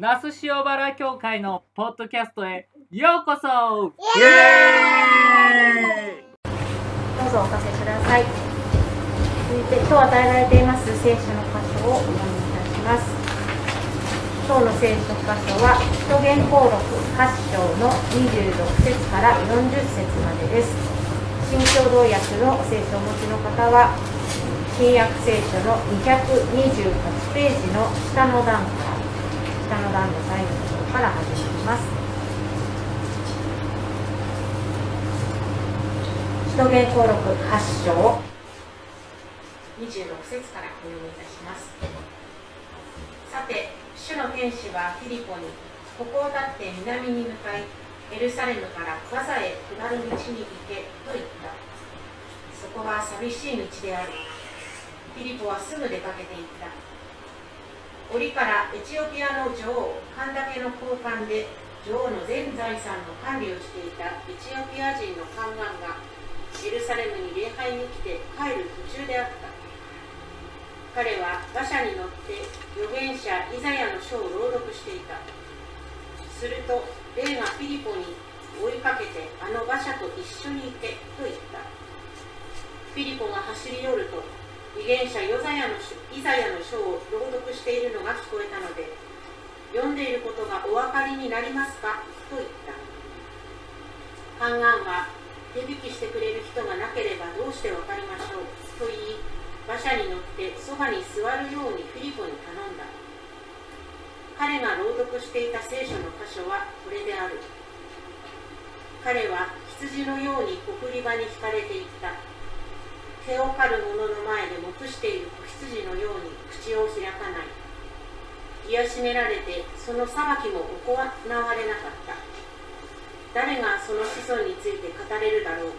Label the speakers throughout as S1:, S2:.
S1: 那須塩原教会のポッドキャストへようこそ。
S2: イエーイ。
S3: どうぞおかけください。続いて今日与えられています聖書の箇所をお読みいたします。今日の聖書箇所は使徒言行録8章の26節から40節までです。新共同訳の聖書をお持ちの方は新約聖書の228ページの下の段から下の段の最後のところから始まります。使徒言行録8章26節からお読みいたします。さて主の天使はフィリポにここを立って南に向かいエルサレムからガザへ下る道に行けと言った。そこは寂しい道である。フィリポはすぐ出かけていった。折からエチオピアの女王カンダケの交換で女王の全財産の管理をしていたエチオピア人の宦官がエルサレムに礼拝に来て帰る途中であった。彼は馬車に乗って預言者イザヤの書を朗読していた。すると霊がフィリポに追いかけてあの馬車と一緒に行けと言った。フィリポが走り寄ると預言者ヨザヤのイザヤの書を朗読しているのが聞こえたので読んでいることがお分かりになりますか？と言った。宦官は手引きしてくれる人がなければどうして分かりましょう？と言い馬車に乗ってそばに座るようにフィリポに頼んだ。彼が朗読していた聖書の箇所はこれである。彼は羊のように送り場に引かれていった。毛を刈る者の前で黙している子羊のように口を開かない。癒しめられてその裁きも行われなかった。誰がその子孫について語れるだろう。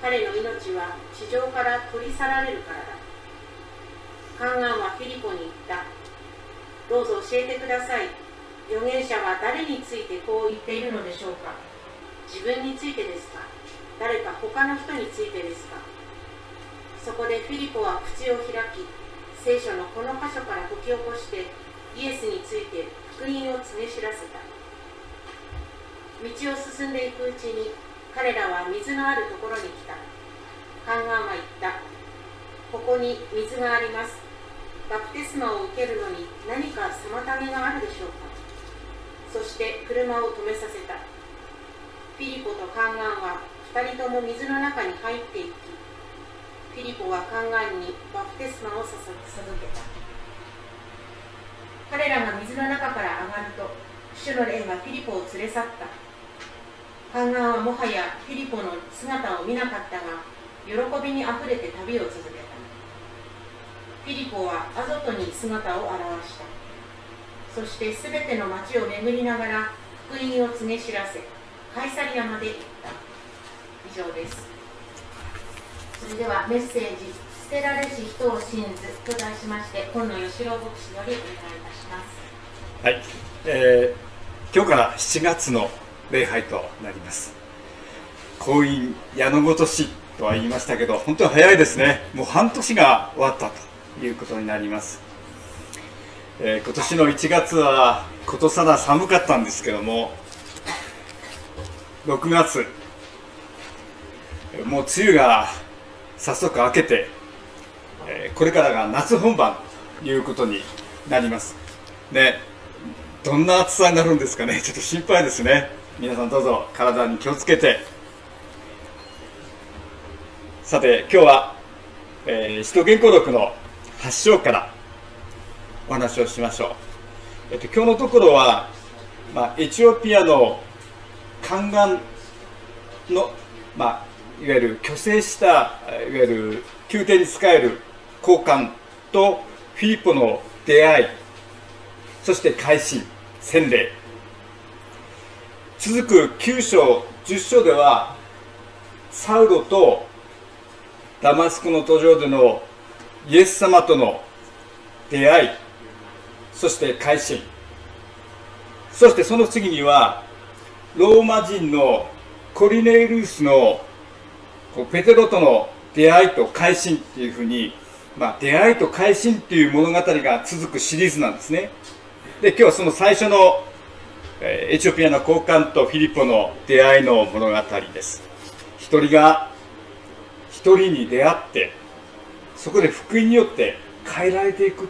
S3: 彼の命は地上から取り去られるからだ。宦官はフィリポに言った。どうぞ教えてください。預言者は誰についてこう言っているのでしょうか。自分についてですか。誰か他の人についてですか。そこでフィリポは口を開き聖書のこの箇所から解き起こしてイエスについて福音を告げ知らせた。道を進んでいくうちに彼らは水のあるところに来た。宦官は言った。ここに水があります。バプテスマを受けるのに何か妨げがあるでしょうか。そして車を止めさせた。フィリポと宦官は2人とも水の中に入っていきフィリポは宦官にバプテスマを授けた。彼らが水の中から上がると主の霊がフィリポを連れ去った。宦官はもはやフィリポの姿を見なかったが喜びにあふれて旅を続けた。フィリポはアゾトに姿を現した。そしてすべての町を巡りながら福音を告げ知らせカイサリアまで行った。以上です。それではメッセージ「捨てられし人を信ず」と題しまして今野義郎牧師よりお願いいたします。
S2: はい、えー、今日から7月の礼拝となります。婚姻矢のごとしとは言いましたけど本当に早いですね。もう半年が終わったということになります、えー、今年の1月はことさら寒かったんですけども6月もう梅雨が早速明けて、えー、これからが夏本番ということになります。でどんな暑さになるんですかね？ちょっと心配ですね。皆さんどうぞ体に気をつけて。さて今日は、えー、使徒言行録の発祥からお話をしましょう、えっと、今日のところは、まあ、エチオピアの宦官の、まあ、いわゆる虚勢したいわゆる宮廷に仕える高官とフィリポの出会いそして改心洗礼。続く9章10章ではサウロとダマスコの途上でのイエス様との出会いそして改心。そしてその次にはローマ人のコリネイルースのペテロとの出会いと改心っていうふうに、まあ、出会いと改心っていう物語が続くシリーズなんですね。で今日はその最初のエチオピアの高官とフィリポの出会いの物語です。一人が一人に出会ってそこで福音によって変えられていく。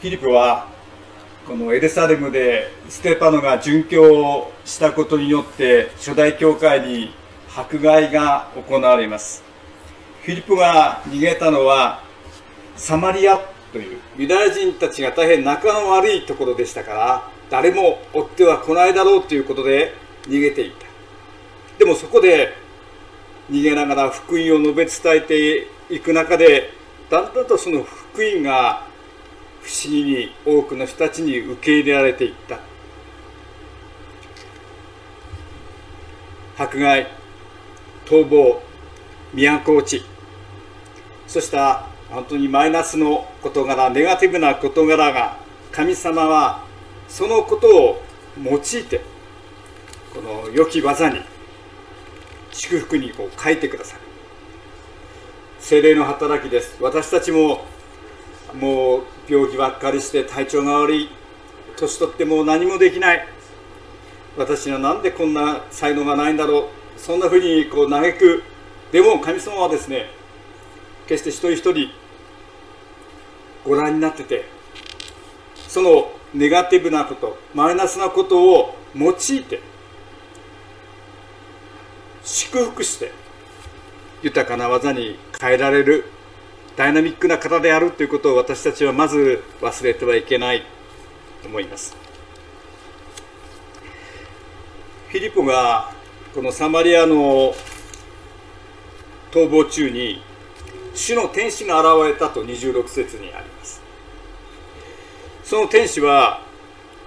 S2: フィリポはこのエルサレムでステパノが殉教をしたことによって初代教会に迫害が行われます。フィリポが逃げたのはサマリアというユダヤ人たちが大変仲の悪いところでしたから誰も追っては来ないだろうということで逃げていた。でもそこで逃げながら福音を述べ伝えていく中でだんだんとその福音が不思議に多くの人たちに受け入れられていった。迫害逃亡都落ちそうした本当にマイナスの事柄ネガティブな事柄が神様はそのことを用いてこの良き技に祝福にこう書いてくださる。精霊の働きです。私たちももう病気ばっかりして体調が悪い。年取ってもう何もできない。私には何でこんな才能がないんだろう。そんなふうにこう嘆く。でも神様はですね決して一人一人ご覧になっててそのネガティブなことマイナスなことを用いて祝福して豊かな技に変えられる。ダイナミックな方であるということを私たちはまず忘れてはいけない。と思います。フィリポがこのサマリアの逃亡中に主の天使が現れたと26節にあります。その天使は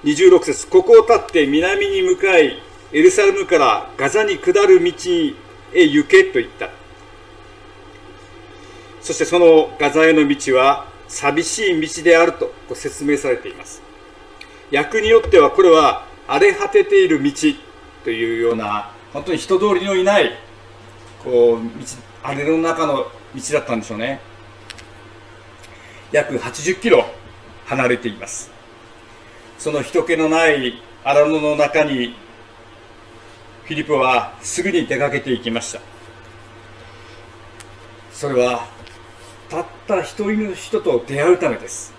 S2: 26節ここを立って南に向かいエルサレムからガザに下る道へ行けと言った。そしてそのガザへの道は寂しい道であると説明されています。訳によってはこれは荒れ果てている道というような本当に人通りのいないこう道荒れの中の道だったんでしょうね。約80キロ離れています。その人気のない荒野の中にフィリポはすぐに出かけていきました。それはたった一人の人と出会うためです。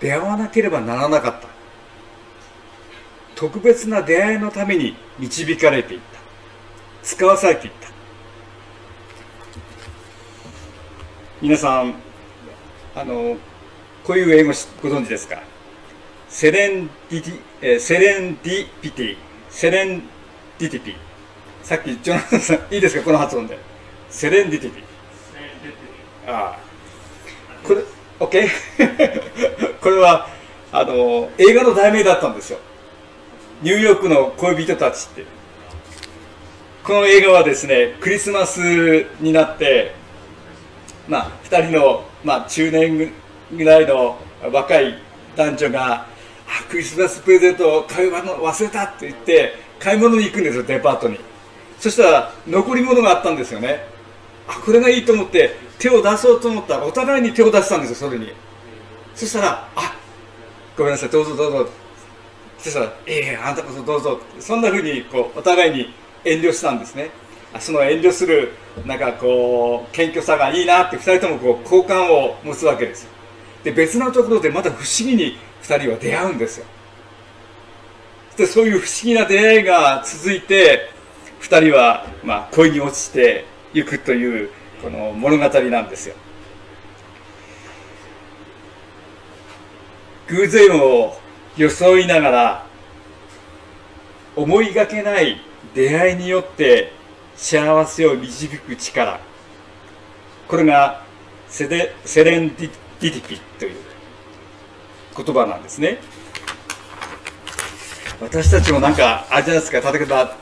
S2: 出会わなければならなかった。特別な出会いのために導かれていった。使わされていった。皆さんあのこういう英語ご存知ですか？セレンディティ、えー、セレンディピティ。セレンディティピさっきジョナサンさんいいですか？この発音で。セレンディティピあこれ OK これはあの映画の題名だったんですよ。ニューヨークの恋人たちって。この映画はですねクリスマスになってまあ、2人の、まあ、中年ぐらいの若い男女がクリスマスプレゼントを買い物忘れたって言って買い物に行くんですよデパートに。そしたら残り物があったんですよね。あこれがいいと思って手を出そうと思ったらお互いに手を出したんですよそれに。そしたらあごめんなさいどうぞどうぞ。そしたらええー、あんたこそどうぞ。そんなふうにこうお互いに遠慮したんですね。その遠慮するなんかこう謙虚さがいいなって2人ともこう好感を持つわけです。よで別のところでまた不思議に2人は出会うんですよ。でそういう不思議な出会いが続いて2人はまあ恋に落ちていくというこの物語なんですよ。偶然を装いながら思いがけない出会いによって幸せを導く力。これがセレセレンディティピという言葉なんですね。私たちもなんかあれじゃないですか例えば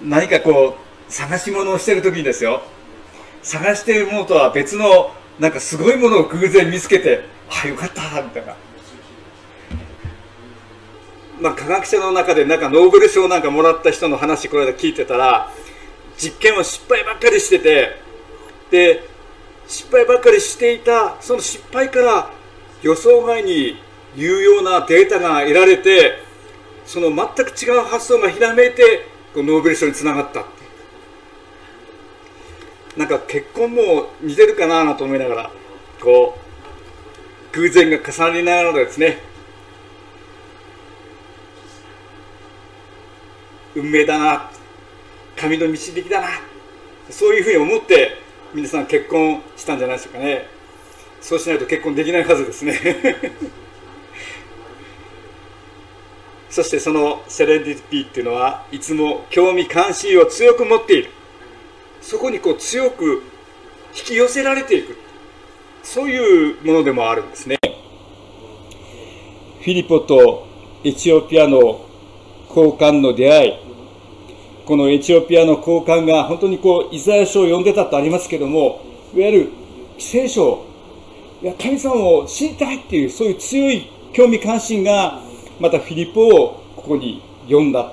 S2: 何かこう探し物をしてる時にですよ。探しているものとは別のなんかすごいものを偶然見つけてあよかったみたいな。まあ科学者の中でなんかノーベル賞なんかもらった人の話これで聞いてたら実験は失敗ばっかりしててで失敗ばっかりしていたその失敗から予想外に有用なデータが得られてその全く違う発想がひらめいてノーベル賞につながったなんか結婚も似てるかなと思いながらこう偶然が重なりながらですね。運命だな。神の導きだな。そういうふうに思って皆さん結婚したんじゃないでしょうかね。そうしないと結婚できないはずですね。そしてそのセレンディティっていうのはいつも興味関心を強く持っている。そこにこう強く引き寄せられていく。そういうものでもあるんですね。フィリポとエチオピアの交換の出会い。このエチオピアの交換が本当にこうイザヤ書を読んでたとありますけどもいわゆる聖書いや神様を知りたいっていうそういう強い興味関心がまたフィリポをここに呼んだ。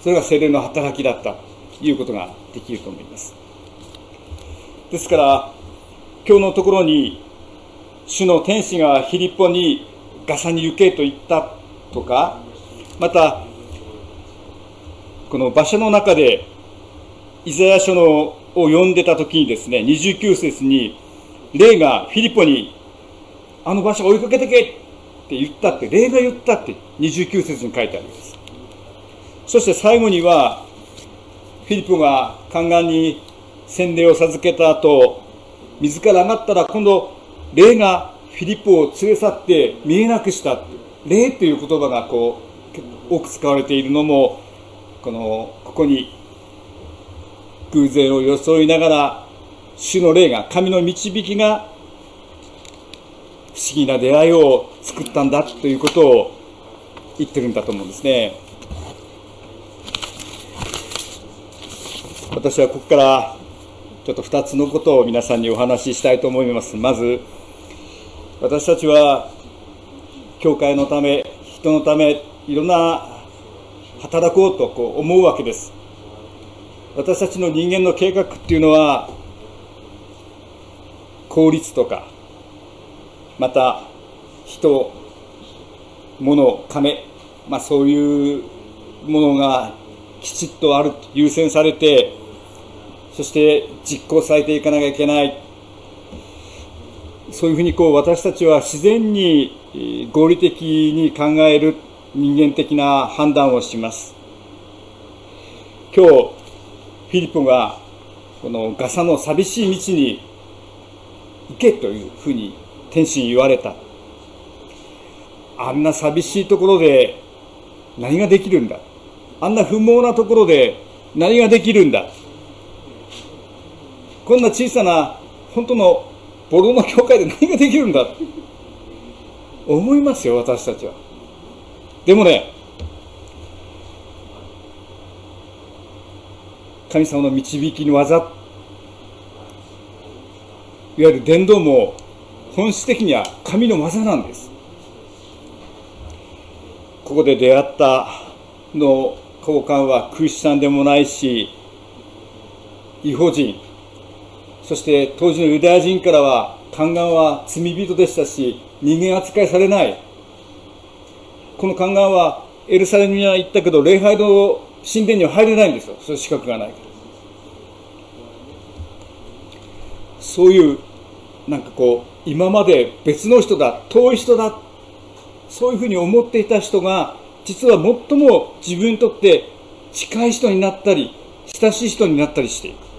S2: それが精霊の働きだった。いうことができると思います。ですから今日のところに主の天使がフィリポにガサに行けと言ったとかまたこの場所の中でイザヤ書のを読んでた時にですね29節に霊がフィリポにあの場所追いかけてけって言ったって霊が言ったって29節に書いてあります。そして最後にはフィリポが宦官に洗礼を授けた後水から上がったら今度霊がフィリポを連れ去って見えなくした。霊という言葉がこう多く使われているのもこのここに偶然を装いながら主の霊が神の導きが不思議な出会いを作ったんだということを言ってるんだと思うんですね。私はここからちょっと2つのことを皆さんにお話ししたいと思います。まず私たちは教会のため人のためいろんな働こうとこう思うわけです。私たちの人間の計画っていうのは効率とかまた人物金、まあ、そういうものがきちっとある優先されてそして実行されていかなきゃいけない。そういうふうにこう私たちは自然に合理的に考える人間的な判断をします。今日フィリポがこのガサの寂しい道に行けというふうに天使に言われた。あんな寂しいところで何ができるんだ。あんな不毛なところで何ができるんだ。こんな小さな本当のボロの教会で何ができるんだ？思いますよ私たちは。でもね神様の導きの技いわゆる伝道も本質的には神の技なんです。ここで出会ったの交換はクリスチャンでもないし違法人。そして当時のユダヤ人からは宦官は罪人でしたし人間扱いされない。この宦官はエルサレムには行ったけど礼拝の神殿には入れないんですよ。そういう資格がないから。そういうなんかこう今まで別の人だ遠い人だそういうふうに思っていた人が実は最も自分にとって近い人になったり親しい人になったりしていく。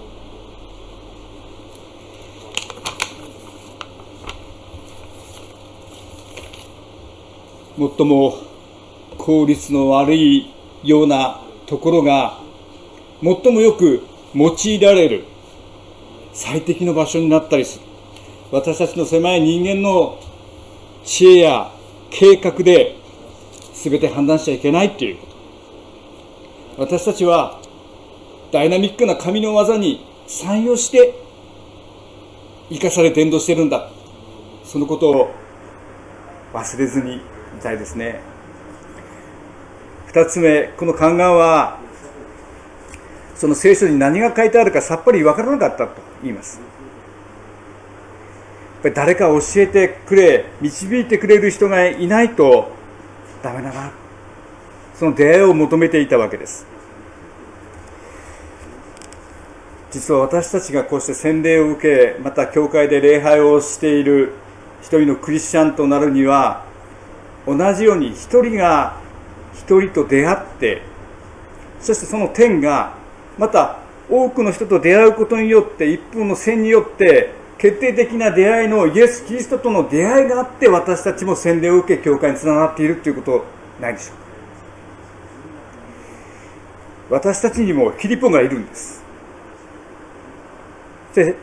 S2: 最も効率の悪いようなところが最もよく用いられる最適の場所になったりする。私たちの狭い人間の知恵や計画で全て判断しちゃいけないっていうこと。私たちはダイナミックな神の技に参与して生かされ伝道してるんだ。そのことを忘れずにいたいですね。二つ目この宦官はその聖書に何が書いてあるかさっぱり分からなかったと言います。ぱり誰か教えてくれ導いてくれる人がいないとダメだな。その出会いを求めていたわけです。実は私たちがこうして洗礼を受けまた教会で礼拝をしている一人のクリスチャンとなるには同じように一人が一人と出会ってそしてその天がまた多くの人と出会うことによって一分の線によって決定的な出会いのイエス・キリストとの出会いがあって私たちも洗礼を受け教会につながっているということないでしょうか。私たちにもフィリポンがいるんです。で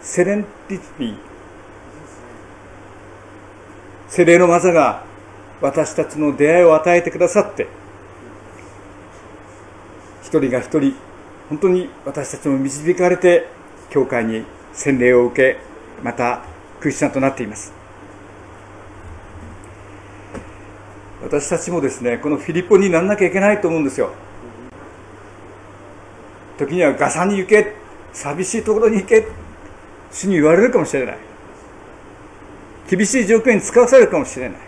S2: セレンティティ精霊の技が私たちの出会いを与えてくださって一人が一人本当に私たちも導かれて教会に洗礼を受けまたクリスチャンとなっています。私たちもですねこのフィリポにならなきゃいけないと思うんですよ。時にはガサに行け寂しいところに行け主に言われるかもしれない。厳しい状況に使わされるかもしれない。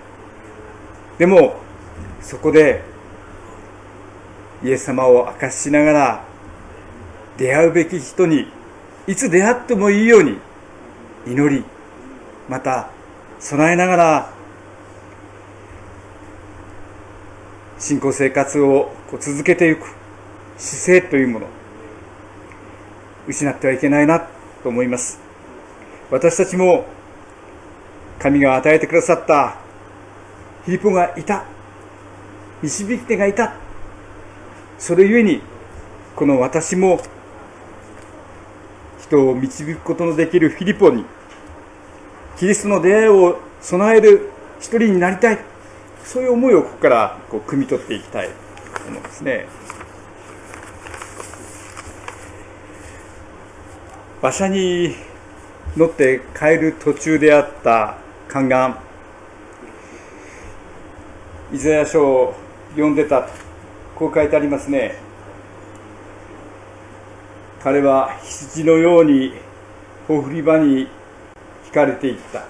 S2: でもそこでイエス様を明かしながら出会うべき人にいつ出会ってもいいように祈りまた備えながら信仰生活を続けていく姿勢というもの失ってはいけないなと思います。私たちも神が与えてくださった。フィリポがいた。導き手がいた。それゆえにこの私も人を導くことのできるフィリポにキリストの出会いを備える一人になりたい。そういう思いをここからこう汲み取っていきたい。と思うんですね。馬車に乗って帰る途中であった宦官イザヤ書を読んでたこう書いてありますね。彼は羊のようにほふり場に引かれていった。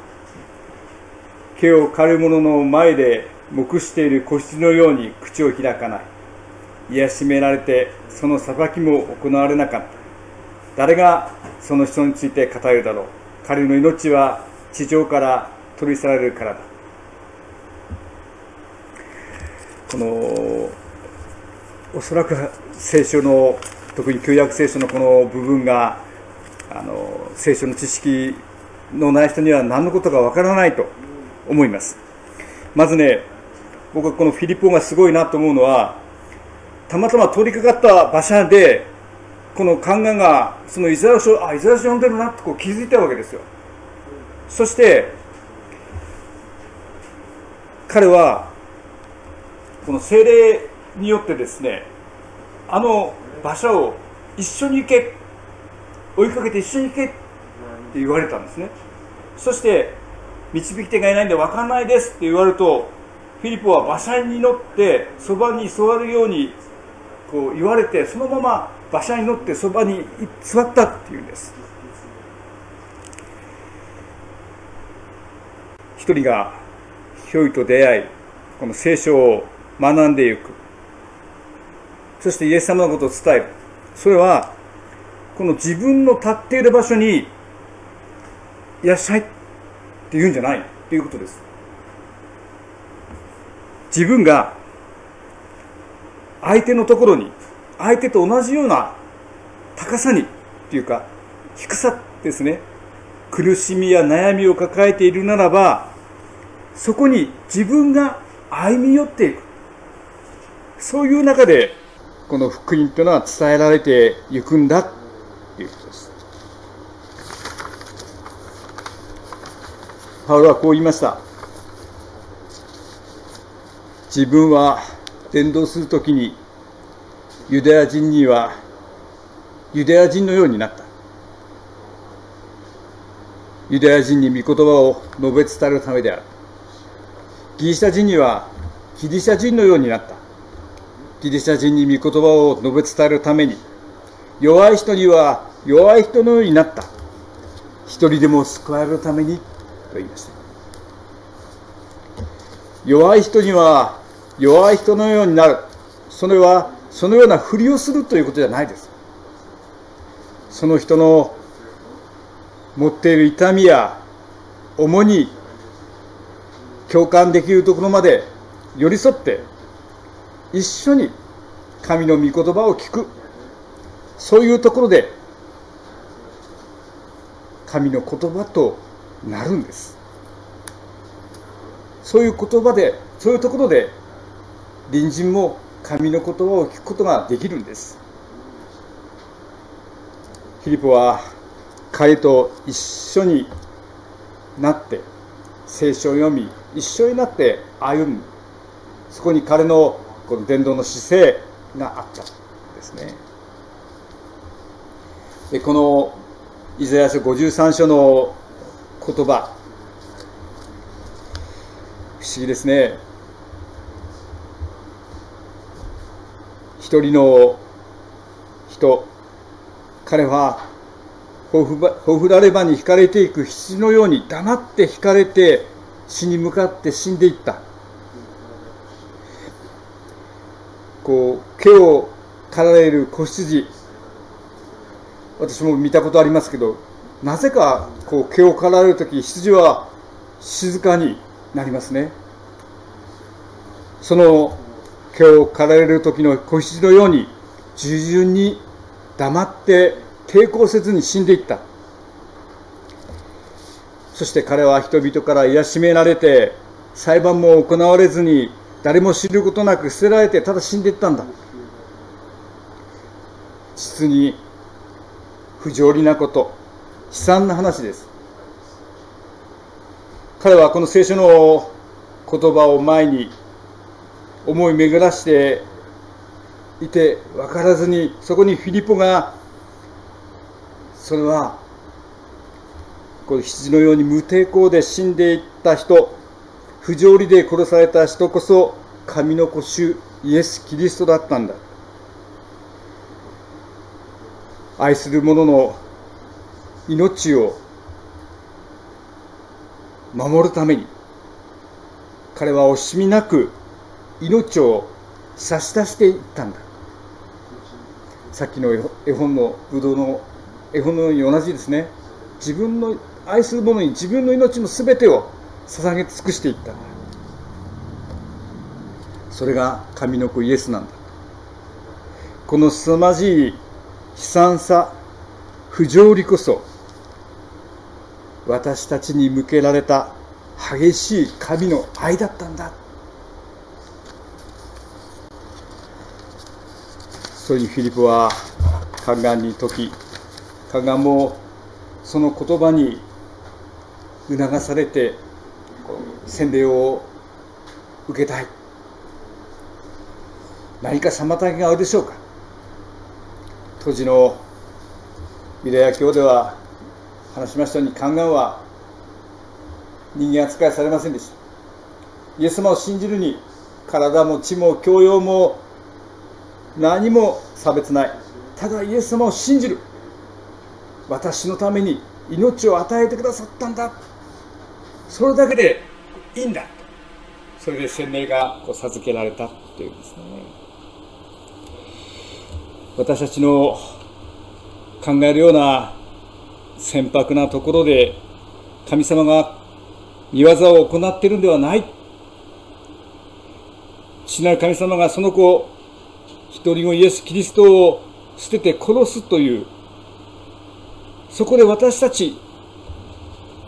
S2: 毛を刈る者の前で黙している子羊のように口を開かない。癒しめられてその裁きも行われなかった。誰がその人について語るだろう。彼の命は地上から取り去られるからだ。このおそらく聖書の特に旧約聖書のこの部分があの聖書の知識のない人には何のことかわからないと思います。まずね僕はこのフィリポがすごいなと思うのはたまたま通りかかった馬車でこの宦官がそのイザヤ書あイザヤ書読んでるなってこう気づいたわけですよ。そして彼はこの精霊によってですねあの馬車を一緒に行け追いかけて一緒に行けって言われたんですね。そして導き手がいないんで分かんないですって言われるとフィリポは馬車に乗ってそばに座るようにこう言われてそのまま馬車に乗ってそばに座ったっていうんです。一人が一人と出会いこの聖書を学んでいく。そしてイエス様のことを伝える。それはこの自分の立っている場所にいらっしゃいって言うんじゃない。ということです。自分が相手のところに相手と同じような高さにっていうか低さですね。苦しみや悩みを抱えているならばそこに自分が歩み寄っていく。そういう中で、この福音というのは伝えられていくんだということです。パウロはこう言いました。自分は伝道するときにユダヤ人にはユダヤ人のようになった。ユダヤ人に御言葉を述べ伝えるためである。ギリシャ人にはギリシャ人のようになった。ギリシャ人に御言葉を述べ伝えるために、弱い人には弱い人のようになった。一人でも救われるためにと言いました弱い人には弱い人のようになるそれはそのようなふりをするということじゃないですその人の持っている痛みや重に共感できるところまで寄り添って一緒に神の御言葉を聞く。そういうところで神の言葉となるんです。そういう言葉でそういうところで隣人も神の言葉を聞くことができるんです。フィリポは彼と一緒になって聖書を読み一緒になって歩む。そこに彼のこの伝道の姿勢があったんですね。でこのイザヤ書53章の言葉。不思議ですね。一人の人。彼はほふられ場に引かれていく羊のように黙って引かれて死に向かって死んでいった。こう毛を刈られる子羊。私も見たことありますけどなぜかこう毛を刈られる時羊は静かになりますね。その毛を刈られる時の子羊のように従順に黙って抵抗せずに死んでいった。そして彼は人々から癒しめられて裁判も行われずに誰も知ることなく捨てられてただ死んでいったんだ。実に不条理なこと。悲惨な話です。彼はこの聖書の言葉を前に思い巡らしていて分からずにそこにフィリポがそれはこの羊のように無抵抗で死んでいった人不条理で殺された人こそ神の子主イエス・キリストだったんだ。愛する者の命を守るために彼は惜しみなく命を差し出していったんだ。さっきの絵本のブドウの絵本のように同じですね。自分の愛する者に自分の命の全てを捧げ尽くしていったんだ。それが神の子イエスなんだ。この凄まじい悲惨さ不条理こそ私たちに向けられた激しい神の愛だったんだ。そういうフィリポは宦官に解き宦官もその言葉に促されて洗礼を受けたい。何か妨げがあるでしょうか。当時のユダヤ教では話しましたように宦官は人間扱いされませんでした。イエス様を信じるに体も血も教養も何も差別ない。ただイエス様を信じる。私のために命を与えてくださったんだ。それだけでいいんだ。それで洗礼がこう授けられたっていうんですね。私たちの考えるような船舶なところで神様が見業を行っているんではない父なる神様がその子一人子イエス・キリストを捨てて殺すという。そこで私たち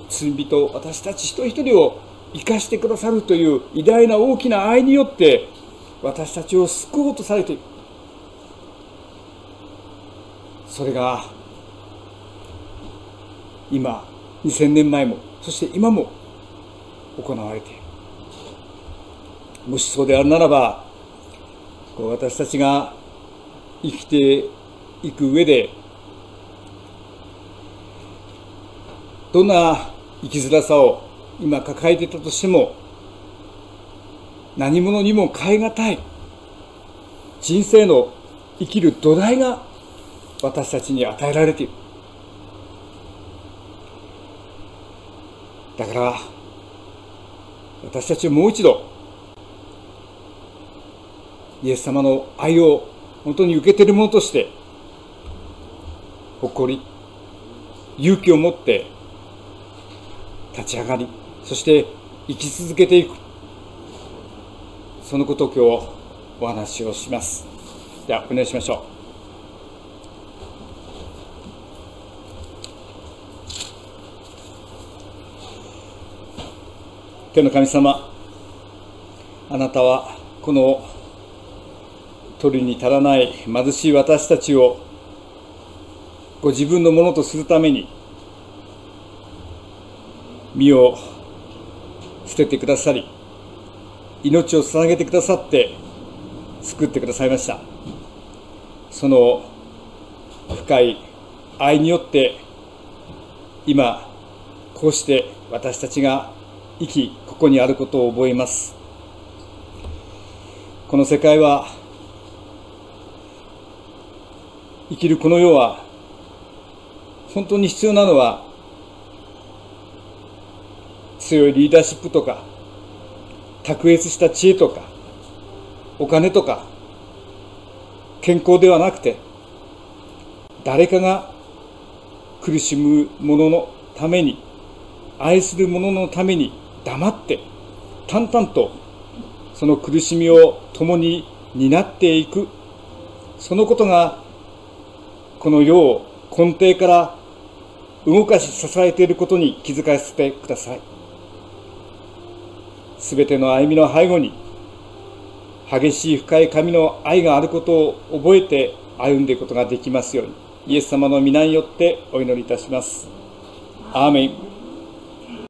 S2: 罪人私たち一人一人を生かしてくださるという偉大な大きな愛によって私たちを救おうとされている。それが今2000年前もそして今も行われている。もしそうであるならば私たちが生きていく上でどんな生きづらさを今抱えていたとしても何者にも代え難い人生の生きる土台が私たちに与えられている。だから私たちはもう一度イエス様の愛を本当に受けている者として誇り勇気を持って立ち上がりそして生き続けていく。そのことを今日お話をします。ではお願いしましょう。天の神様あなたはこの取りに足らない貧しい私たちをご自分のものとするために身を捨ててくださり命を捧げてくださって救ってくださいました。その深い愛によって今こうして私たちが生きここにあることを覚えます。この世界は生きるこの世は本当に必要なのは強いリーダーシップとか卓越した知恵とかお金とか健康ではなくて誰かが苦しむ者のために愛する者のために黙って淡々とその苦しみを共に担っていくそのことがこの世を根底から動かし支えていることに気づかせてください。すべての歩みの背後に激しい深い神の愛があることを覚えて歩んでいくことができますようにイエス様の皆によってお祈りいたします。アーメン